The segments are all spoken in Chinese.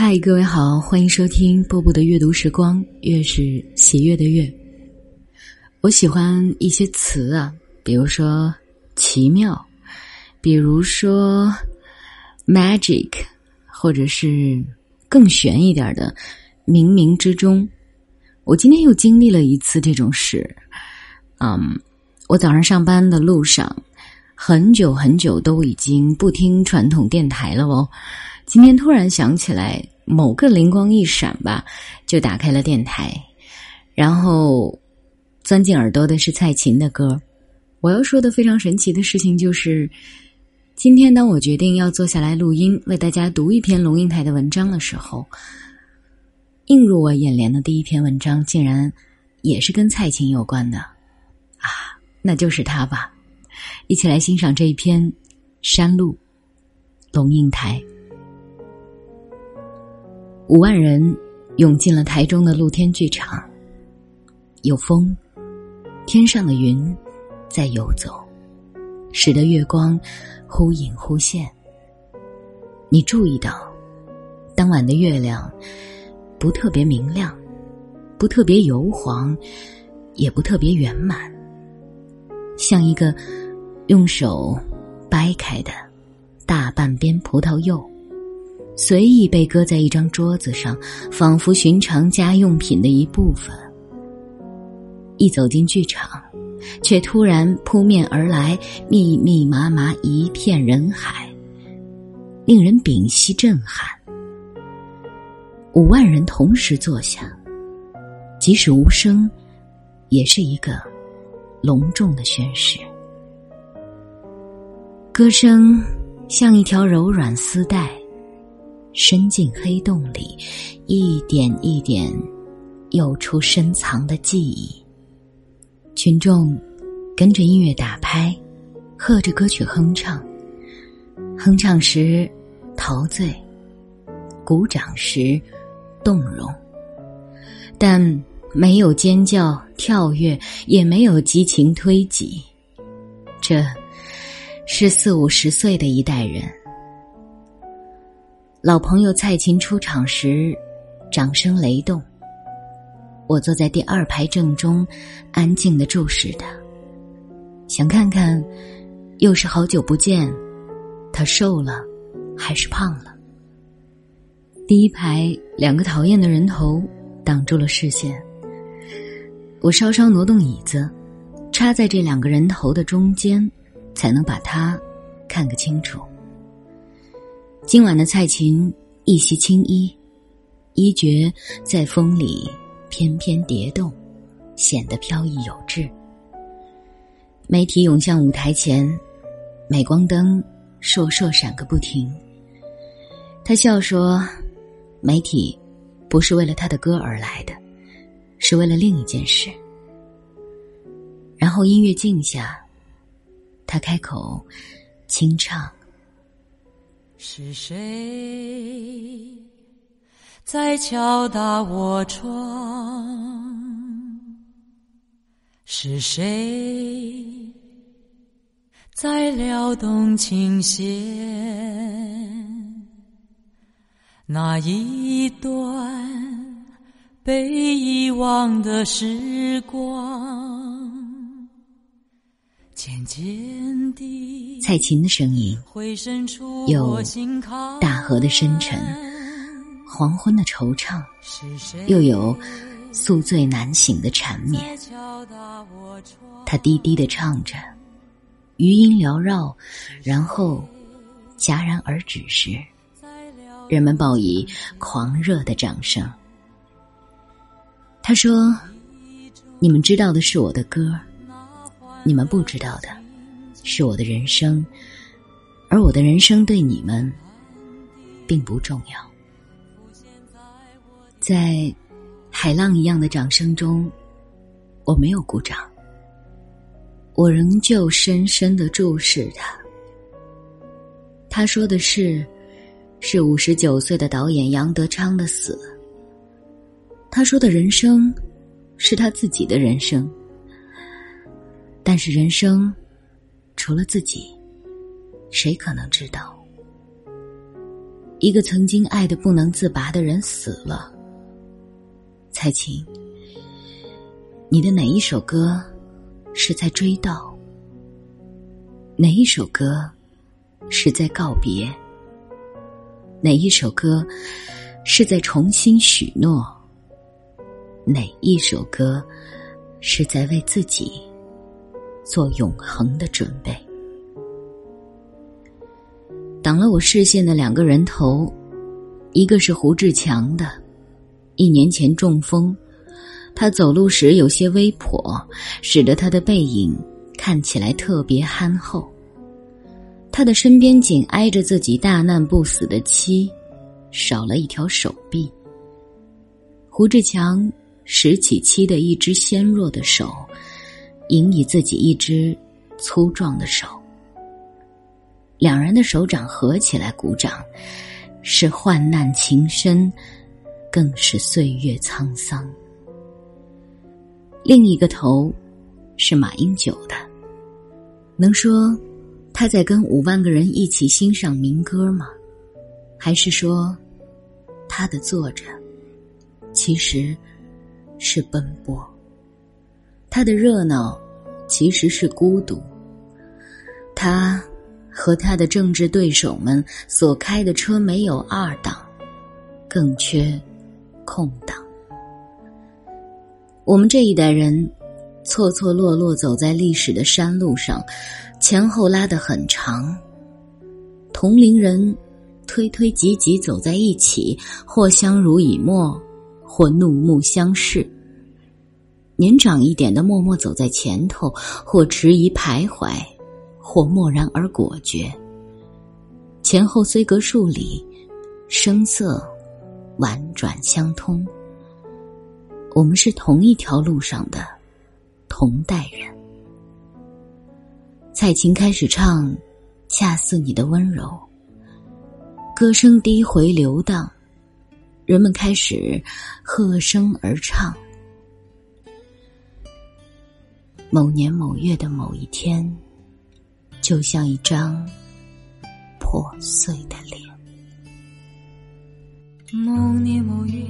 嗨，各位好，欢迎收听波波的阅读时光，月是喜悦的月。我喜欢一些词啊，比如说奇妙，比如说 magic，或者是更玄一点的冥冥之中。我今天又经历了一次这种事，嗯，我早上上班的路上，很久很久都已经不听传统电台了哦。今天突然想起来，某个灵光一闪吧，就打开了电台，然后钻进耳朵的是蔡琴的歌。我要说的非常神奇的事情就是，今天当我决定要坐下来录音，为大家读一篇龙应台的文章的时候，映入我眼帘的第一篇文章，竟然也是跟蔡琴有关的啊，那就是他吧。一起来欣赏这一篇《山路》，龙应台。五万人涌进了台中的露天剧场，有风，天上的云在游走，使得月光忽隐忽现。你注意到，当晚的月亮不特别明亮，不特别油黄，也不特别圆满，像一个用手掰开的大半边葡萄柚。随意被搁在一张桌子上，仿佛寻常家用品的一部分。一走进剧场，却突然扑面而来，密密麻麻一片人海，令人屏息震撼。五万人同时坐下，即使无声，也是一个隆重的宣誓。歌声像一条柔软丝带。伸进黑洞里，一点一点又出深藏的记忆。群众跟着音乐打拍，和着歌曲哼唱。哼唱时陶醉，鼓掌时动容，但没有尖叫、跳跃，也没有激情推挤。这是四五十岁的一代人。老朋友蔡琴出场时，掌声雷动。我坐在第二排正中，安静的注视他，想看看，又是好久不见，他瘦了，还是胖了。第一排两个讨厌的人头挡住了视线，我稍稍挪动椅子，插在这两个人头的中间，才能把他看个清楚。今晚的蔡琴一袭青衣，衣角在风里翩翩蝶动，显得飘逸有致。媒体涌向舞台前，镁光灯烁烁闪个不停。他笑说：“媒体不是为了他的歌而来的，是为了另一件事。”然后音乐静下，他开口轻唱。是谁在敲打我窗？是谁在撩动琴弦？那一段被遗忘的时光。蔡琴的声音，有大河的深沉，黄昏的惆怅，又有宿醉难醒的缠绵。他低低的唱着，余音缭绕，然后戛然而止时，人们报以狂热的掌声。他说：“你们知道的是我的歌。”你们不知道的，是我的人生，而我的人生对你们并不重要。在海浪一样的掌声中，我没有鼓掌，我仍旧深深的注视他。他说的是，是五十九岁的导演杨德昌的死。他说的人生，是他自己的人生。但是人生，除了自己，谁可能知道？一个曾经爱的不能自拔的人死了。蔡琴，你的哪一首歌是在追悼？哪一首歌是在告别？哪一首歌是在重新许诺？哪一首歌是在为自己做永恒的准备？挡了我视线的两个人头，一个是胡志强的，一年前中风，他走路时有些微跛，使得他的背影看起来特别憨厚。他的身边紧挨着自己大难不死的妻，少了一条手臂。胡志强拾起妻的一只纤弱的手，引以自己一只粗壮的手。两人的手掌合起来鼓掌，是患难情深，更是岁月沧桑。另一个头是马英九的，能说他在跟五万个人一起欣赏民歌吗？还是说他的坐着其实是奔波，他的热闹其实是孤独，他。和他的政治对手们所开的车没有二档，更缺空档。我们这一代人错错落落走在历史的山路上，前后拉得很长。同龄人推推挤挤走在一起，或相濡以沫，或怒目相视。年长一点的默默走在前头，或迟疑徘徊。或漠然而果决，前后虽隔数里，声色婉转相通。我们是同一条路上的同代人。蔡琴开始唱《恰似你的温柔》，歌声低回流荡，人们开始和声而唱。某年某月的某一天。就像一张破碎的脸。某年某月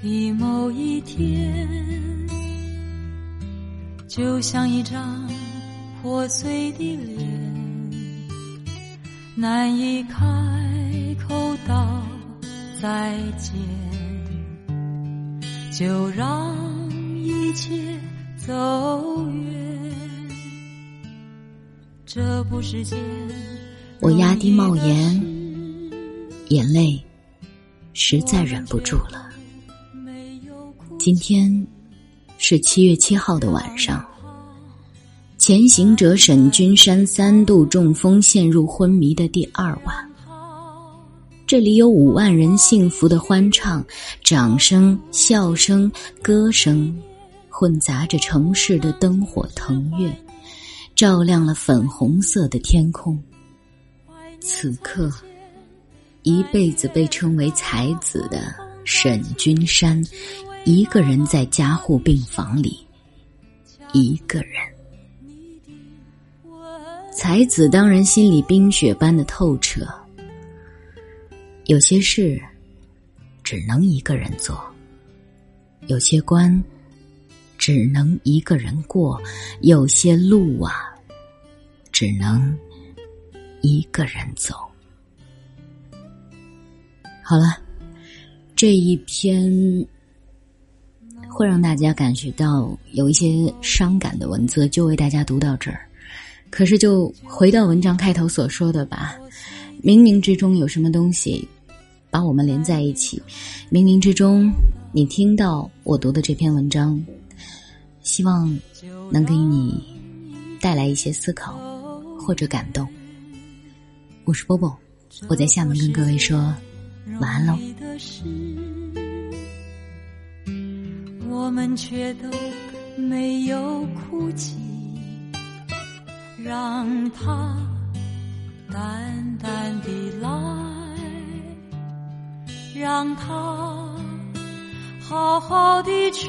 的某一天，就像一张破碎的脸，难以开口道再见，就让一切走远。这不是我压低帽檐，眼泪实在忍不住了。今天是七月七号的晚上，前行者沈君山三度中风陷入昏迷的第二晚，这里有五万人幸福的欢唱，掌声、笑声、歌声，混杂着城市的灯火腾跃。照亮了粉红色的天空。此刻，一辈子被称为才子的沈君山，一个人在加护病房里，一个人。才子当然心里冰雪般的透彻。有些事，只能一个人做；有些关。只能一个人过，有些路啊，只能一个人走。好了，这一篇会让大家感觉到有一些伤感的文字，就为大家读到这儿。可是，就回到文章开头所说的吧，冥冥之中有什么东西把我们连在一起？冥冥之中，你听到我读的这篇文章。希望能给你带来一些思考或者感动。我是波波，我在厦门跟各位说晚安喽。我们却都没有哭泣，让它淡淡的来，让它好好的去。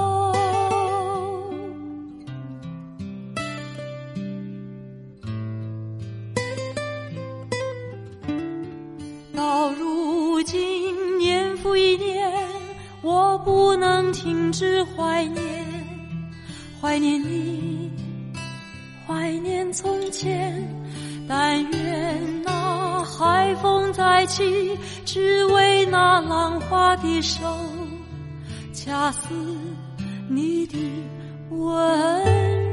我不能停止怀念，怀念你，怀念从前。但愿那海风再起，只为那浪花的手，恰似你的温柔。